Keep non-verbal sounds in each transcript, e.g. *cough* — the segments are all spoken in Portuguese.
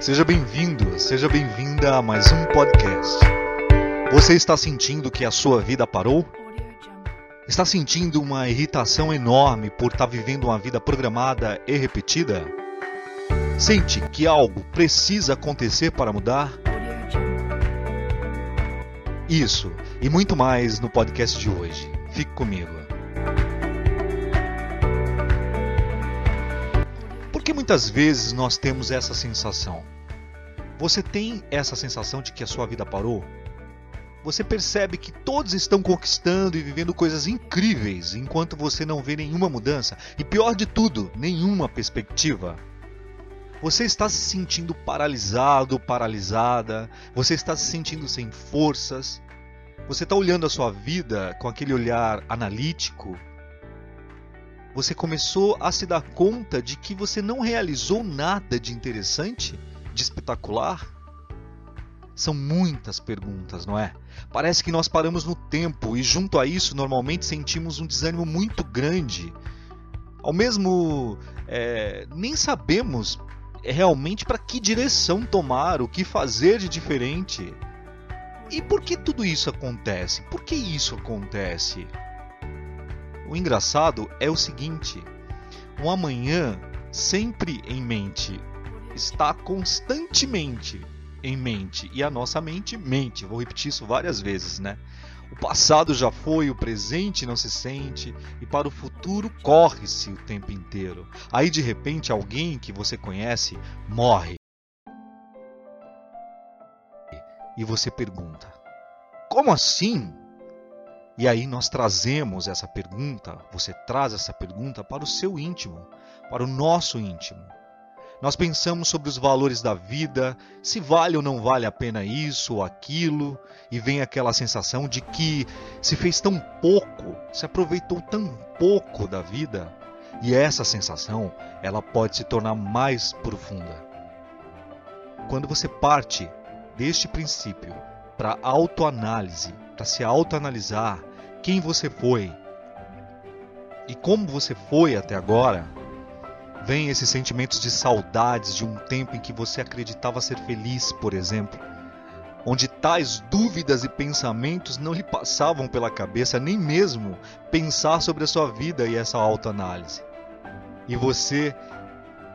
Seja bem-vindo, seja bem-vinda a mais um podcast. Você está sentindo que a sua vida parou? Está sentindo uma irritação enorme por estar vivendo uma vida programada e repetida? Sente que algo precisa acontecer para mudar? Isso e muito mais no podcast de hoje. Fique comigo. Por que muitas vezes nós temos essa sensação? Você tem essa sensação de que a sua vida parou? Você percebe que todos estão conquistando e vivendo coisas incríveis enquanto você não vê nenhuma mudança e, pior de tudo, nenhuma perspectiva? Você está se sentindo paralisado, paralisada, você está se sentindo sem forças, você está olhando a sua vida com aquele olhar analítico. Você começou a se dar conta de que você não realizou nada de interessante, de espetacular? São muitas perguntas, não é? Parece que nós paramos no tempo e, junto a isso, normalmente sentimos um desânimo muito grande. Ao mesmo. É, nem sabemos realmente para que direção tomar, o que fazer de diferente. E por que tudo isso acontece? Por que isso acontece? O engraçado é o seguinte: um amanhã sempre em mente está constantemente em mente e a nossa mente mente. Vou repetir isso várias vezes, né? O passado já foi, o presente não se sente e para o futuro corre-se o tempo inteiro. Aí de repente alguém que você conhece morre. E você pergunta: Como assim? E aí nós trazemos essa pergunta, você traz essa pergunta para o seu íntimo, para o nosso íntimo. Nós pensamos sobre os valores da vida, se vale ou não vale a pena isso ou aquilo, e vem aquela sensação de que se fez tão pouco, se aproveitou tão pouco da vida, e essa sensação, ela pode se tornar mais profunda. Quando você parte deste princípio para autoanálise, para se autoanalisar quem você foi e como você foi até agora, Vem esses sentimentos de saudades de um tempo em que você acreditava ser feliz, por exemplo, onde tais dúvidas e pensamentos não lhe passavam pela cabeça nem mesmo pensar sobre a sua vida e essa autoanálise. E você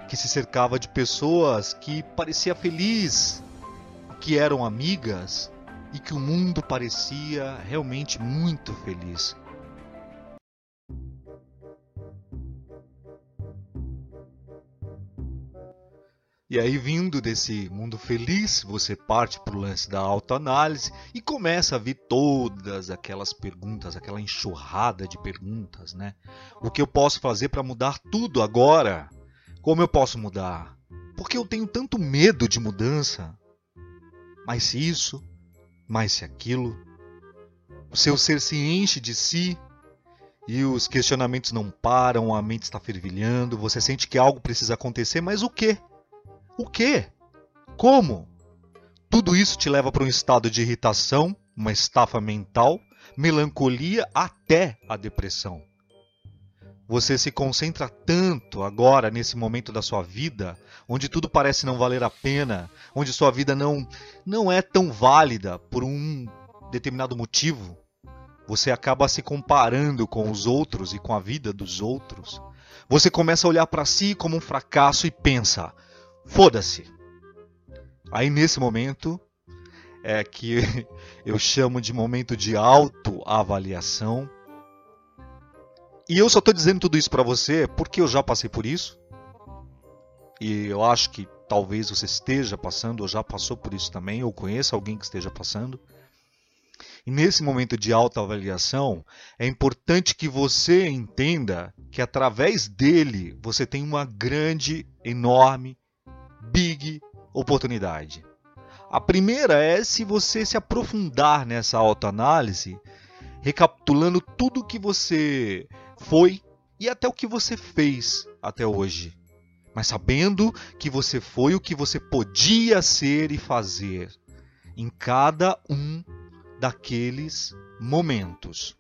que se cercava de pessoas que parecia feliz, que eram amigas e que o mundo parecia realmente muito feliz. E aí, vindo desse mundo feliz, você parte para o lance da autoanálise e começa a vir todas aquelas perguntas, aquela enxurrada de perguntas, né? O que eu posso fazer para mudar tudo agora? Como eu posso mudar? Porque eu tenho tanto medo de mudança. Mas se isso, mais se aquilo. O seu ser se enche de si e os questionamentos não param, a mente está fervilhando, você sente que algo precisa acontecer, mas o quê? O quê? Como? Tudo isso te leva para um estado de irritação, uma estafa mental, melancolia até a depressão. Você se concentra tanto agora nesse momento da sua vida, onde tudo parece não valer a pena, onde sua vida não não é tão válida por um determinado motivo. Você acaba se comparando com os outros e com a vida dos outros. Você começa a olhar para si como um fracasso e pensa: Foda-se. Aí nesse momento é que *laughs* eu chamo de momento de autoavaliação. E eu só estou dizendo tudo isso para você porque eu já passei por isso. E eu acho que talvez você esteja passando, ou já passou por isso também, ou conheça alguém que esteja passando. E nesse momento de autoavaliação, é importante que você entenda que através dele você tem uma grande, enorme big oportunidade. A primeira é se você se aprofundar nessa autoanálise, recapitulando tudo o que você foi e até o que você fez até hoje. Mas sabendo que você foi o que você podia ser e fazer em cada um daqueles momentos.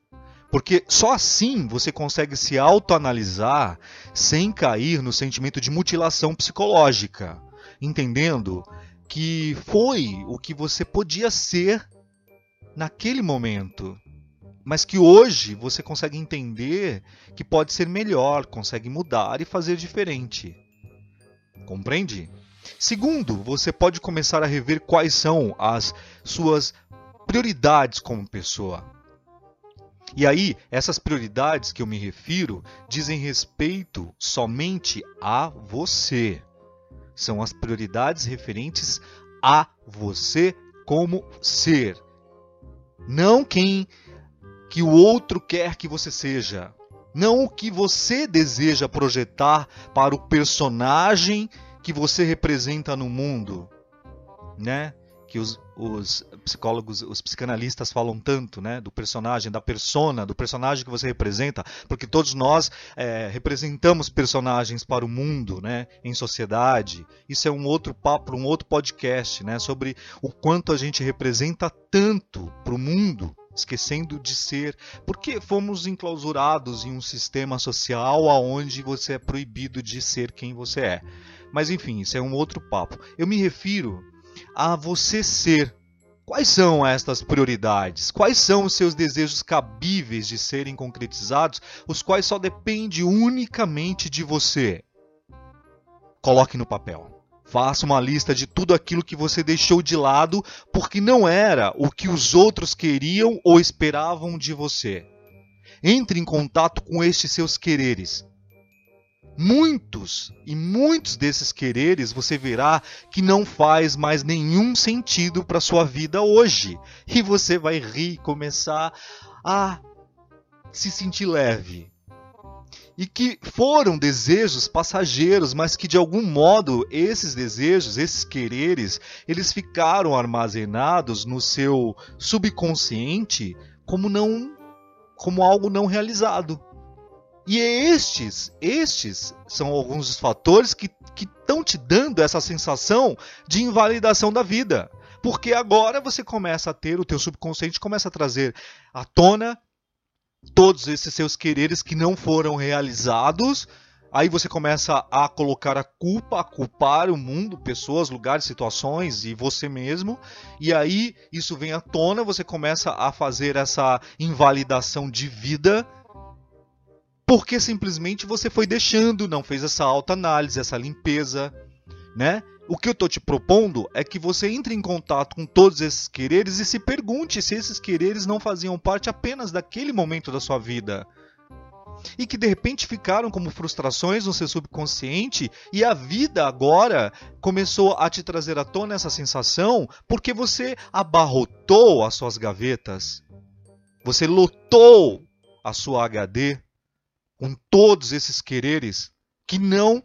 Porque só assim você consegue se autoanalisar sem cair no sentimento de mutilação psicológica entendendo que foi o que você podia ser naquele momento, mas que hoje você consegue entender que pode ser melhor, consegue mudar e fazer diferente. Compreende? Segundo, você pode começar a rever quais são as suas prioridades como pessoa. E aí, essas prioridades que eu me refiro dizem respeito somente a você. São as prioridades referentes a você como ser. Não quem que o outro quer que você seja. Não o que você deseja projetar para o personagem que você representa no mundo, né? Que os, os psicólogos, os psicanalistas falam tanto, né? Do personagem, da persona, do personagem que você representa, porque todos nós é, representamos personagens para o mundo, né? Em sociedade. Isso é um outro papo, um outro podcast, né? Sobre o quanto a gente representa tanto para o mundo esquecendo de ser, porque fomos enclausurados em um sistema social aonde você é proibido de ser quem você é. Mas enfim, isso é um outro papo. Eu me refiro a você ser. Quais são estas prioridades? Quais são os seus desejos cabíveis de serem concretizados, os quais só dependem unicamente de você? Coloque no papel. Faça uma lista de tudo aquilo que você deixou de lado porque não era o que os outros queriam ou esperavam de você. Entre em contato com estes seus quereres muitos e muitos desses quereres você verá que não faz mais nenhum sentido para sua vida hoje e você vai rir, começar a se sentir leve. E que foram desejos passageiros, mas que de algum modo esses desejos, esses quereres, eles ficaram armazenados no seu subconsciente como não como algo não realizado. E estes, estes são alguns dos fatores que estão te dando essa sensação de invalidação da vida. Porque agora você começa a ter, o teu subconsciente começa a trazer à tona todos esses seus quereres que não foram realizados. Aí você começa a colocar a culpa, a culpar o mundo, pessoas, lugares, situações e você mesmo. E aí isso vem à tona, você começa a fazer essa invalidação de vida porque simplesmente você foi deixando, não fez essa autoanálise, essa limpeza, né? O que eu estou te propondo é que você entre em contato com todos esses quereres e se pergunte se esses quereres não faziam parte apenas daquele momento da sua vida. E que de repente ficaram como frustrações no seu subconsciente e a vida agora começou a te trazer à tona essa sensação porque você abarrotou as suas gavetas. Você lotou a sua HD com todos esses quereres que não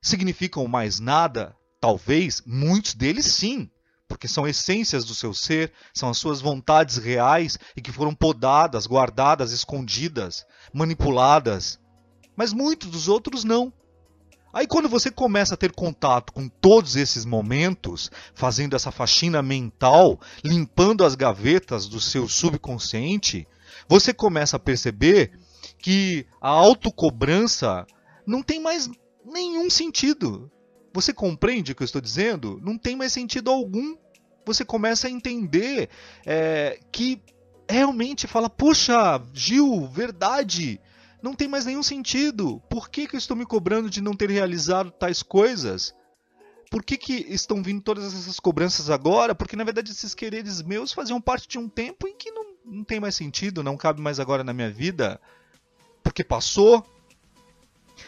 significam mais nada, talvez muitos deles sim, porque são essências do seu ser, são as suas vontades reais e que foram podadas, guardadas, escondidas, manipuladas. Mas muitos dos outros não. Aí quando você começa a ter contato com todos esses momentos, fazendo essa faxina mental, limpando as gavetas do seu subconsciente, você começa a perceber que a autocobrança não tem mais nenhum sentido. Você compreende o que eu estou dizendo? Não tem mais sentido algum. Você começa a entender é, que realmente fala: Poxa, Gil, verdade, não tem mais nenhum sentido. Por que, que eu estou me cobrando de não ter realizado tais coisas? Por que, que estão vindo todas essas cobranças agora? Porque na verdade esses quereres meus faziam parte de um tempo em que não, não tem mais sentido, não cabe mais agora na minha vida porque passou.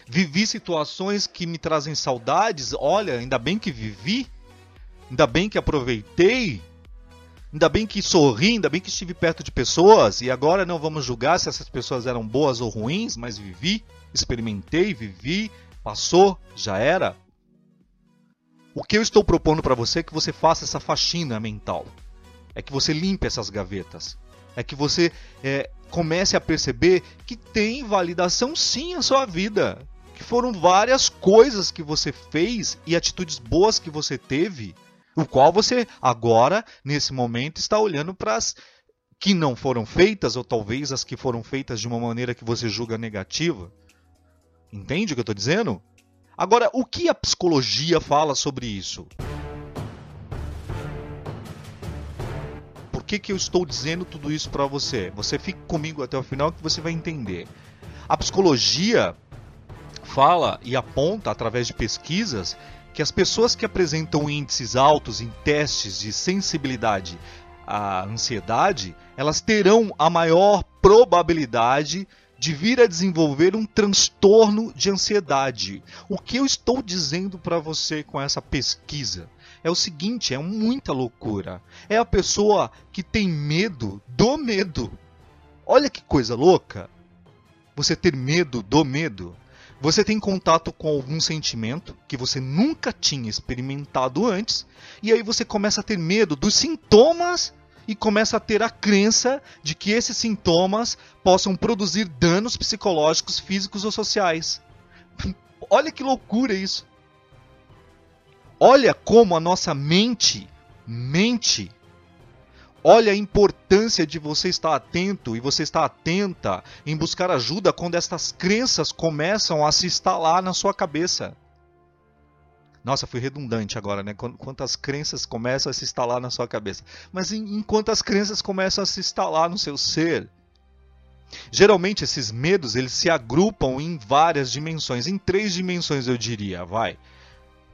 Vivi situações que me trazem saudades. Olha, ainda bem que vivi. Ainda bem que aproveitei. Ainda bem que sorri, ainda bem que estive perto de pessoas. E agora não vamos julgar se essas pessoas eram boas ou ruins, mas vivi, experimentei, vivi, passou, já era. O que eu estou propondo para você é que você faça essa faxina mental. É que você limpe essas gavetas. É que você é, comece a perceber que tem validação sim a sua vida. Que foram várias coisas que você fez e atitudes boas que você teve, o qual você agora, nesse momento, está olhando para as que não foram feitas, ou talvez as que foram feitas de uma maneira que você julga negativa. Entende o que eu estou dizendo? Agora, o que a psicologia fala sobre isso? Que, que eu estou dizendo tudo isso para você? Você fique comigo até o final que você vai entender. A psicologia fala e aponta através de pesquisas que as pessoas que apresentam índices altos em testes de sensibilidade à ansiedade, elas terão a maior probabilidade de vir a desenvolver um transtorno de ansiedade. O que eu estou dizendo para você com essa pesquisa é o seguinte: é muita loucura. É a pessoa que tem medo do medo. Olha que coisa louca. Você ter medo do medo. Você tem contato com algum sentimento que você nunca tinha experimentado antes, e aí você começa a ter medo dos sintomas e começa a ter a crença de que esses sintomas possam produzir danos psicológicos, físicos ou sociais. *laughs* Olha que loucura isso. Olha como a nossa mente mente Olha a importância de você estar atento e você estar atenta em buscar ajuda quando estas crenças começam a se instalar na sua cabeça. Nossa, fui redundante agora, né? Quantas crenças começam a se instalar na sua cabeça. Mas enquanto as crenças começam a se instalar no seu ser. Geralmente esses medos eles se agrupam em várias dimensões, em três dimensões eu diria, vai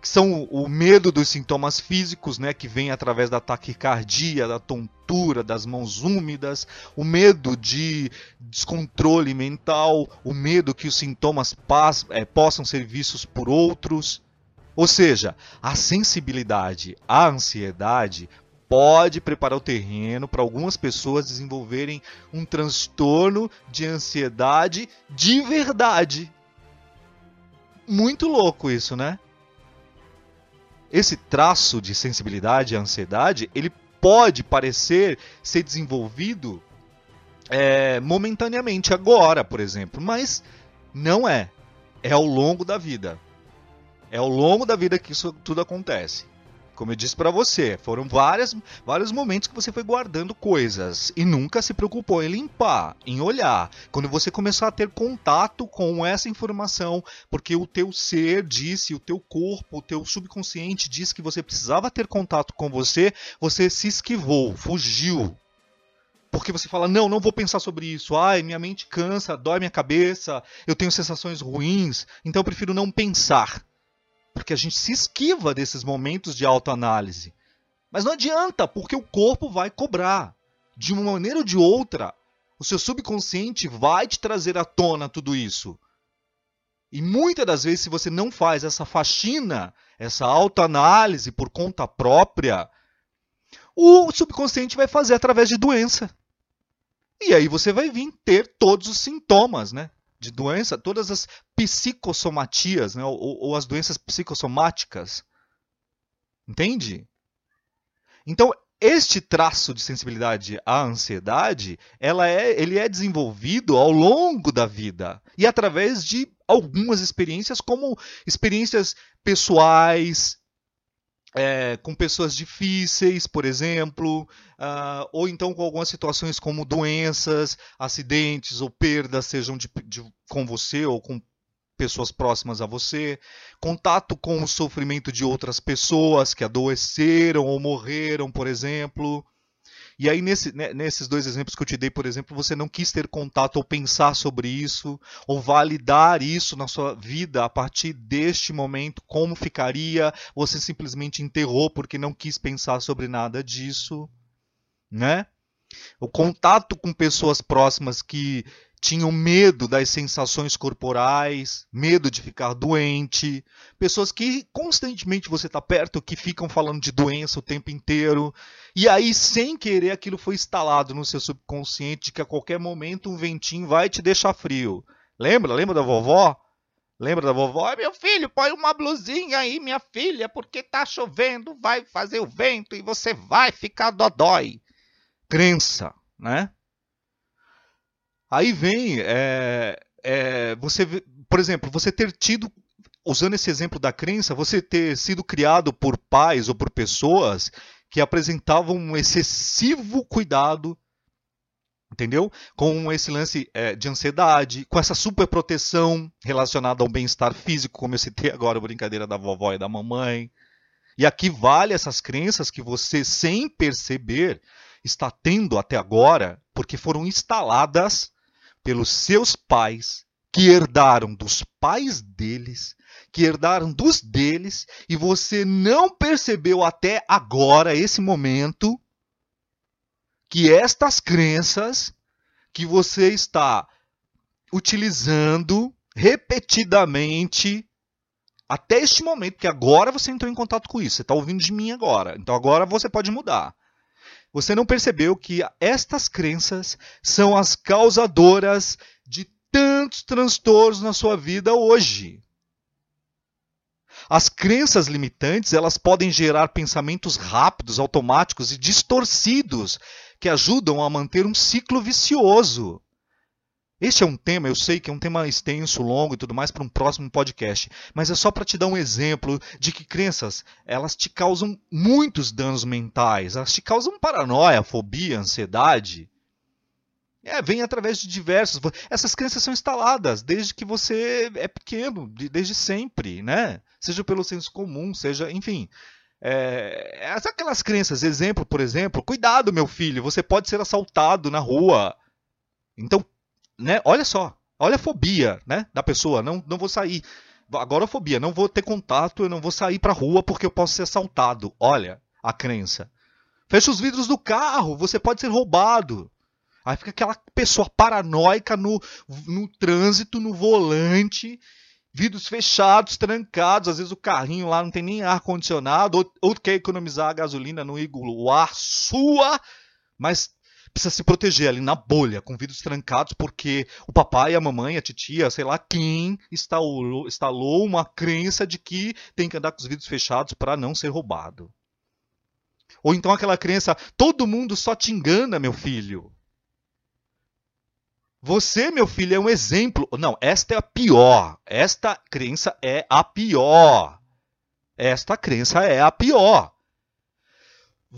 que são o medo dos sintomas físicos, né, que vem através da taquicardia, da tontura, das mãos úmidas, o medo de descontrole mental, o medo que os sintomas é, possam ser vistos por outros. Ou seja, a sensibilidade à ansiedade pode preparar o terreno para algumas pessoas desenvolverem um transtorno de ansiedade de verdade. Muito louco isso, né? Esse traço de sensibilidade à ansiedade, ele pode parecer ser desenvolvido é, momentaneamente, agora, por exemplo, mas não é. É ao longo da vida. É ao longo da vida que isso tudo acontece. Como eu disse para você, foram várias, vários momentos que você foi guardando coisas e nunca se preocupou em limpar, em olhar. Quando você começar a ter contato com essa informação, porque o teu ser disse, o teu corpo, o teu subconsciente disse que você precisava ter contato com você, você se esquivou, fugiu. Porque você fala, não, não vou pensar sobre isso. Ai, minha mente cansa, dói minha cabeça, eu tenho sensações ruins, então eu prefiro não pensar porque a gente se esquiva desses momentos de autoanálise. Mas não adianta, porque o corpo vai cobrar. De uma maneira ou de outra, o seu subconsciente vai te trazer à tona tudo isso. E muitas das vezes, se você não faz essa faxina, essa autoanálise por conta própria, o subconsciente vai fazer através de doença. E aí você vai vir ter todos os sintomas, né? De doença, todas as psicossomatias, né, ou, ou as doenças psicossomáticas. Entende? Então, este traço de sensibilidade à ansiedade, ela é, ele é desenvolvido ao longo da vida e através de algumas experiências, como experiências pessoais, é, com pessoas difíceis, por exemplo, uh, ou então com algumas situações como doenças, acidentes ou perdas, sejam de, de, com você ou com pessoas próximas a você, contato com o sofrimento de outras pessoas que adoeceram ou morreram, por exemplo. E aí, nesse, né, nesses dois exemplos que eu te dei, por exemplo, você não quis ter contato ou pensar sobre isso, ou validar isso na sua vida a partir deste momento, como ficaria, você simplesmente enterrou porque não quis pensar sobre nada disso, né? O contato com pessoas próximas que tinham medo das sensações corporais, medo de ficar doente, pessoas que constantemente você está perto, que ficam falando de doença o tempo inteiro, e aí sem querer aquilo foi instalado no seu subconsciente que a qualquer momento um ventinho vai te deixar frio. Lembra? Lembra da vovó? Lembra da vovó? Meu filho, põe uma blusinha aí, minha filha, porque tá chovendo, vai fazer o vento e você vai ficar dodói. Crença, né? Aí vem é, é, você, por exemplo, você ter tido, usando esse exemplo da crença, você ter sido criado por pais ou por pessoas que apresentavam um excessivo cuidado entendeu? Com esse lance é, de ansiedade, com essa super proteção relacionada ao bem-estar físico, como eu citei agora, a brincadeira da vovó e da mamãe. E aqui vale essas crenças que você, sem perceber, está tendo até agora, porque foram instaladas pelos seus pais, que herdaram dos pais deles, que herdaram dos deles, e você não percebeu até agora, esse momento, que estas crenças que você está utilizando repetidamente até este momento, que agora você entrou em contato com isso, você está ouvindo de mim agora, então agora você pode mudar. Você não percebeu que estas crenças são as causadoras de tantos transtornos na sua vida hoje. As crenças limitantes, elas podem gerar pensamentos rápidos, automáticos e distorcidos que ajudam a manter um ciclo vicioso. Este é um tema, eu sei que é um tema extenso, longo e tudo mais para um próximo podcast, mas é só para te dar um exemplo de que crenças, elas te causam muitos danos mentais, elas te causam paranoia, fobia, ansiedade. É, vem através de diversos. Essas crenças são instaladas desde que você é pequeno, desde sempre, né? Seja pelo senso comum, seja, enfim. É, aquelas crenças, exemplo, por exemplo, cuidado, meu filho, você pode ser assaltado na rua. Então, né? Olha só, olha a fobia, né, da pessoa. Não, não vou sair. Agora a fobia, não vou ter contato, eu não vou sair para rua porque eu posso ser assaltado. Olha a crença. Fecha os vidros do carro, você pode ser roubado. Aí fica aquela pessoa paranoica no, no trânsito, no volante, vidros fechados, trancados. Às vezes o carrinho lá não tem nem ar condicionado, ou, ou quer economizar a gasolina no o ar sua, mas precisa se proteger ali na bolha, com vidros trancados, porque o papai, a mamãe, a titia, sei lá quem, instalou, instalou uma crença de que tem que andar com os vidros fechados para não ser roubado. Ou então aquela crença, todo mundo só te engana, meu filho. Você, meu filho, é um exemplo. Não, esta é a pior. Esta crença é a pior. Esta crença é a pior.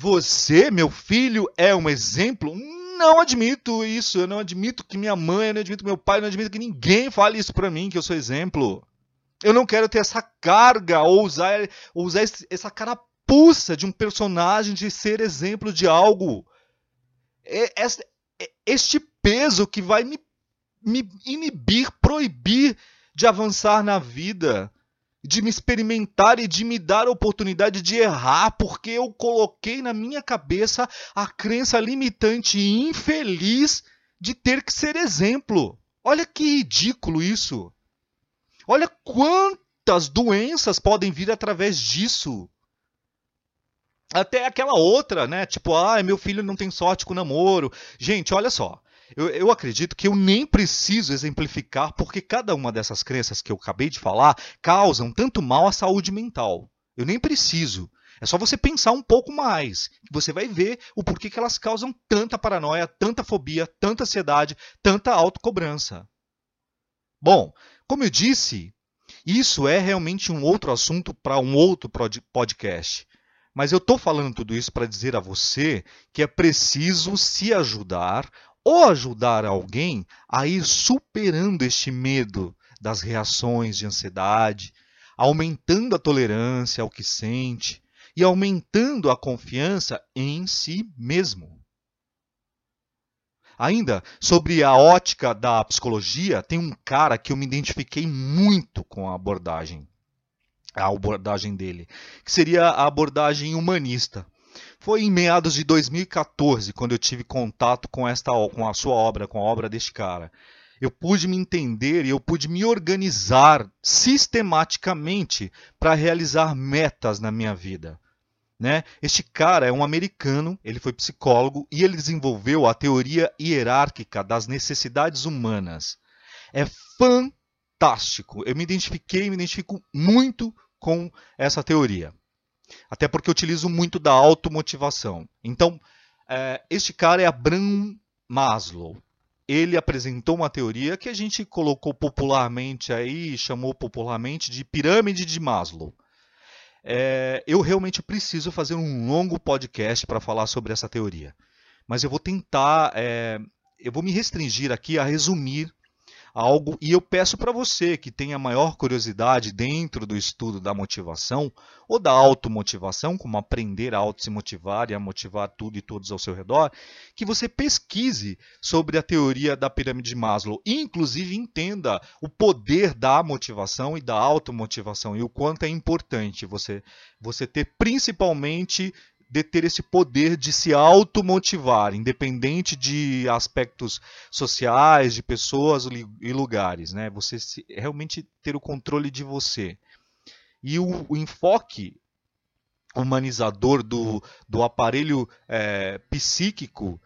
Você, meu filho, é um exemplo? Não admito isso. Eu não admito que minha mãe, eu não admito que meu pai, eu não admito que ninguém fale isso para mim, que eu sou exemplo. Eu não quero ter essa carga ou usar, ou usar essa carapuça de um personagem de ser exemplo de algo. Este peso que vai me, me inibir, proibir de avançar na vida de me experimentar e de me dar a oportunidade de errar, porque eu coloquei na minha cabeça a crença limitante e infeliz de ter que ser exemplo. Olha que ridículo isso. Olha quantas doenças podem vir através disso. Até aquela outra, né? Tipo, ah, meu filho não tem sorte com namoro. Gente, olha só. Eu, eu, acredito que eu nem preciso exemplificar, porque cada uma dessas crenças que eu acabei de falar causam tanto mal à saúde mental. Eu nem preciso. É só você pensar um pouco mais, você vai ver o porquê que elas causam tanta paranoia, tanta fobia, tanta ansiedade, tanta autocobrança. Bom, como eu disse, isso é realmente um outro assunto para um outro podcast. Mas eu estou falando tudo isso para dizer a você que é preciso se ajudar ou ajudar alguém a ir superando este medo das reações de ansiedade, aumentando a tolerância ao que sente e aumentando a confiança em si mesmo. Ainda sobre a ótica da psicologia, tem um cara que eu me identifiquei muito com a abordagem, a abordagem dele, que seria a abordagem humanista. Foi em meados de 2014 quando eu tive contato com esta com a sua obra, com a obra deste cara. Eu pude me entender e eu pude me organizar sistematicamente para realizar metas na minha vida. Né? Este cara é um americano, ele foi psicólogo e ele desenvolveu a teoria hierárquica das necessidades humanas. É fantástico. Eu me identifiquei, me identifico muito com essa teoria. Até porque eu utilizo muito da automotivação. Então, é, este cara é Abraham Maslow. Ele apresentou uma teoria que a gente colocou popularmente aí, chamou popularmente de pirâmide de Maslow. É, eu realmente preciso fazer um longo podcast para falar sobre essa teoria. Mas eu vou tentar é, eu vou me restringir aqui a resumir algo e eu peço para você que tenha maior curiosidade dentro do estudo da motivação ou da automotivação, como aprender a auto se motivar e a motivar tudo e todos ao seu redor, que você pesquise sobre a teoria da pirâmide de Maslow. E inclusive entenda o poder da motivação e da automotivação e o quanto é importante você você ter principalmente de ter esse poder de se automotivar, independente de aspectos sociais, de pessoas e lugares. Né? Você se, realmente ter o controle de você. E o, o enfoque humanizador do, do aparelho é, psíquico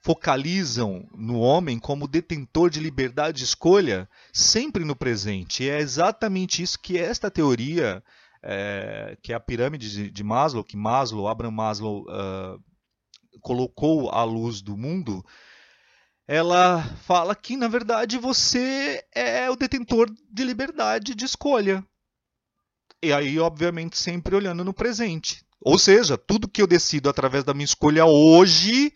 focalizam no homem como detentor de liberdade de escolha sempre no presente. E é exatamente isso que esta teoria é, que é a pirâmide de, Maslow, que Maslow, Abraham Maslow, uh, colocou à luz do mundo, ela fala que, na verdade, você é o detentor de liberdade de escolha. E aí, obviamente, sempre olhando no presente. Ou seja, tudo que eu decido através da minha escolha hoje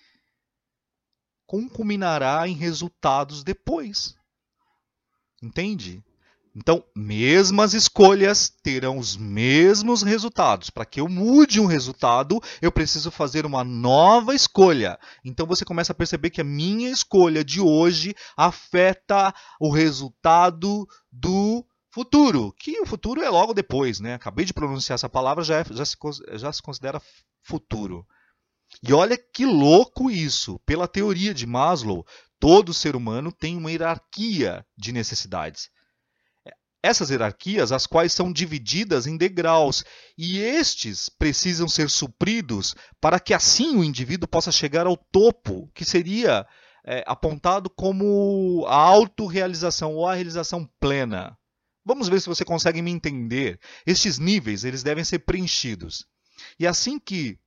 concuminará em resultados depois. Entende? Então, mesmas escolhas terão os mesmos resultados. Para que eu mude um resultado, eu preciso fazer uma nova escolha. Então você começa a perceber que a minha escolha de hoje afeta o resultado do futuro, que o futuro é logo depois, né? Acabei de pronunciar essa palavra, já, é, já, se, já se considera futuro. E olha que louco isso! Pela teoria de Maslow, todo ser humano tem uma hierarquia de necessidades essas hierarquias, as quais são divididas em degraus, e estes precisam ser supridos para que assim o indivíduo possa chegar ao topo, que seria é, apontado como a autorrealização ou a realização plena. Vamos ver se você consegue me entender. Estes níveis eles devem ser preenchidos. E assim que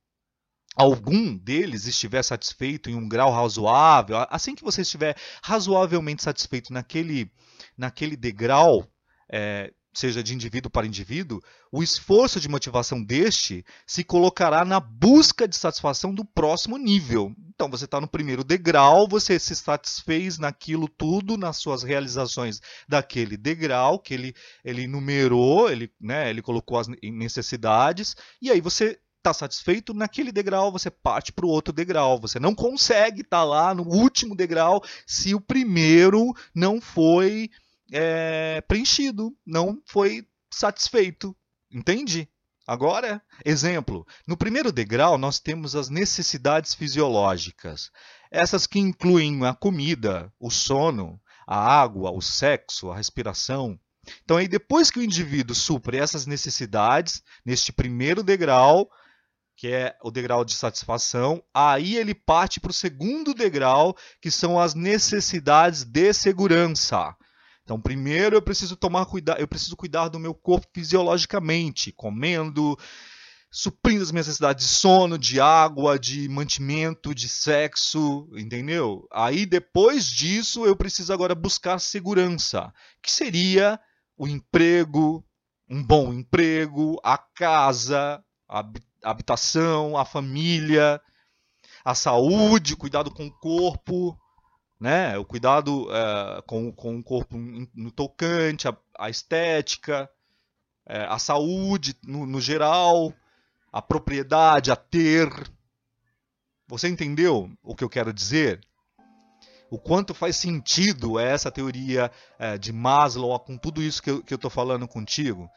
algum deles estiver satisfeito em um grau razoável, assim que você estiver razoavelmente satisfeito naquele, naquele degrau, é, seja de indivíduo para indivíduo, o esforço de motivação deste se colocará na busca de satisfação do próximo nível. Então, você está no primeiro degrau, você se satisfez naquilo tudo, nas suas realizações daquele degrau que ele, ele numerou, ele, né, ele colocou as necessidades, e aí você está satisfeito naquele degrau, você parte para o outro degrau. Você não consegue estar tá lá no último degrau se o primeiro não foi é, preenchido, não foi satisfeito. Entende? Agora, exemplo: no primeiro degrau, nós temos as necessidades fisiológicas. Essas que incluem a comida, o sono, a água, o sexo, a respiração. Então, aí, depois que o indivíduo supre essas necessidades, neste primeiro degrau, que é o degrau de satisfação, aí ele parte para o segundo degrau, que são as necessidades de segurança. Então, primeiro eu preciso tomar cuidado, eu preciso cuidar do meu corpo fisiologicamente, comendo, suprindo as minhas necessidades de sono, de água, de mantimento, de sexo, entendeu? Aí depois disso eu preciso agora buscar segurança, que seria o emprego, um bom emprego, a casa, a habitação, a família, a saúde, cuidado com o corpo, né? O cuidado é, com, com o corpo no tocante, a, a estética, é, a saúde no, no, geral, a propriedade, a ter. Você entendeu o que eu quero dizer? O quanto faz sentido essa teoria é, de Maslow com tudo isso que eu estou falando contigo?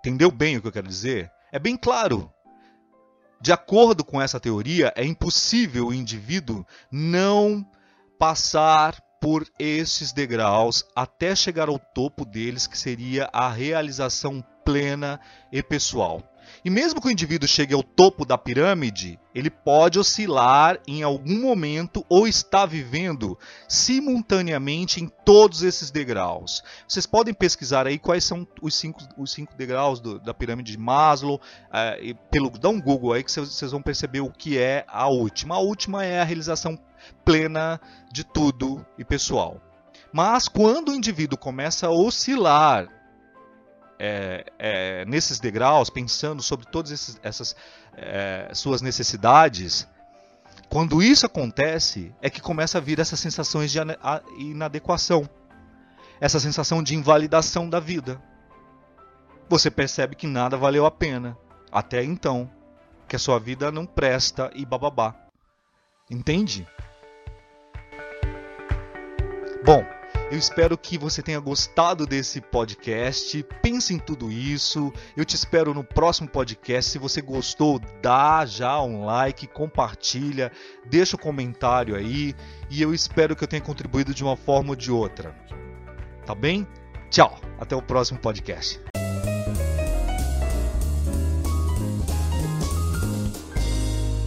Entendeu bem o que eu quero dizer? É bem claro. De acordo com essa teoria, é impossível o indivíduo não passar por esses degraus até chegar ao topo deles, que seria a realização plena e pessoal. E mesmo que o indivíduo chegue ao topo da pirâmide, ele pode oscilar em algum momento ou está vivendo simultaneamente em todos esses degraus. Vocês podem pesquisar aí quais são os cinco, os cinco degraus do, da pirâmide de Maslow. É, pelo, dá um Google aí que vocês vão perceber o que é a última. A última é a realização plena de tudo e pessoal. Mas quando o indivíduo começa a oscilar é, é, nesses degraus, pensando sobre todas essas é, suas necessidades, Quando isso acontece, é que começa a vir essas sensações de inadequação, essa sensação de invalidação da vida. Você percebe que nada valeu a pena até então, que a sua vida não presta e bababá. Entende? Bom, eu espero que você tenha gostado desse podcast. Pense em tudo isso. Eu te espero no próximo podcast. Se você gostou, dá já um like, compartilha, deixa um comentário aí e eu espero que eu tenha contribuído de uma forma ou de outra. Tá bem? Tchau, até o próximo podcast.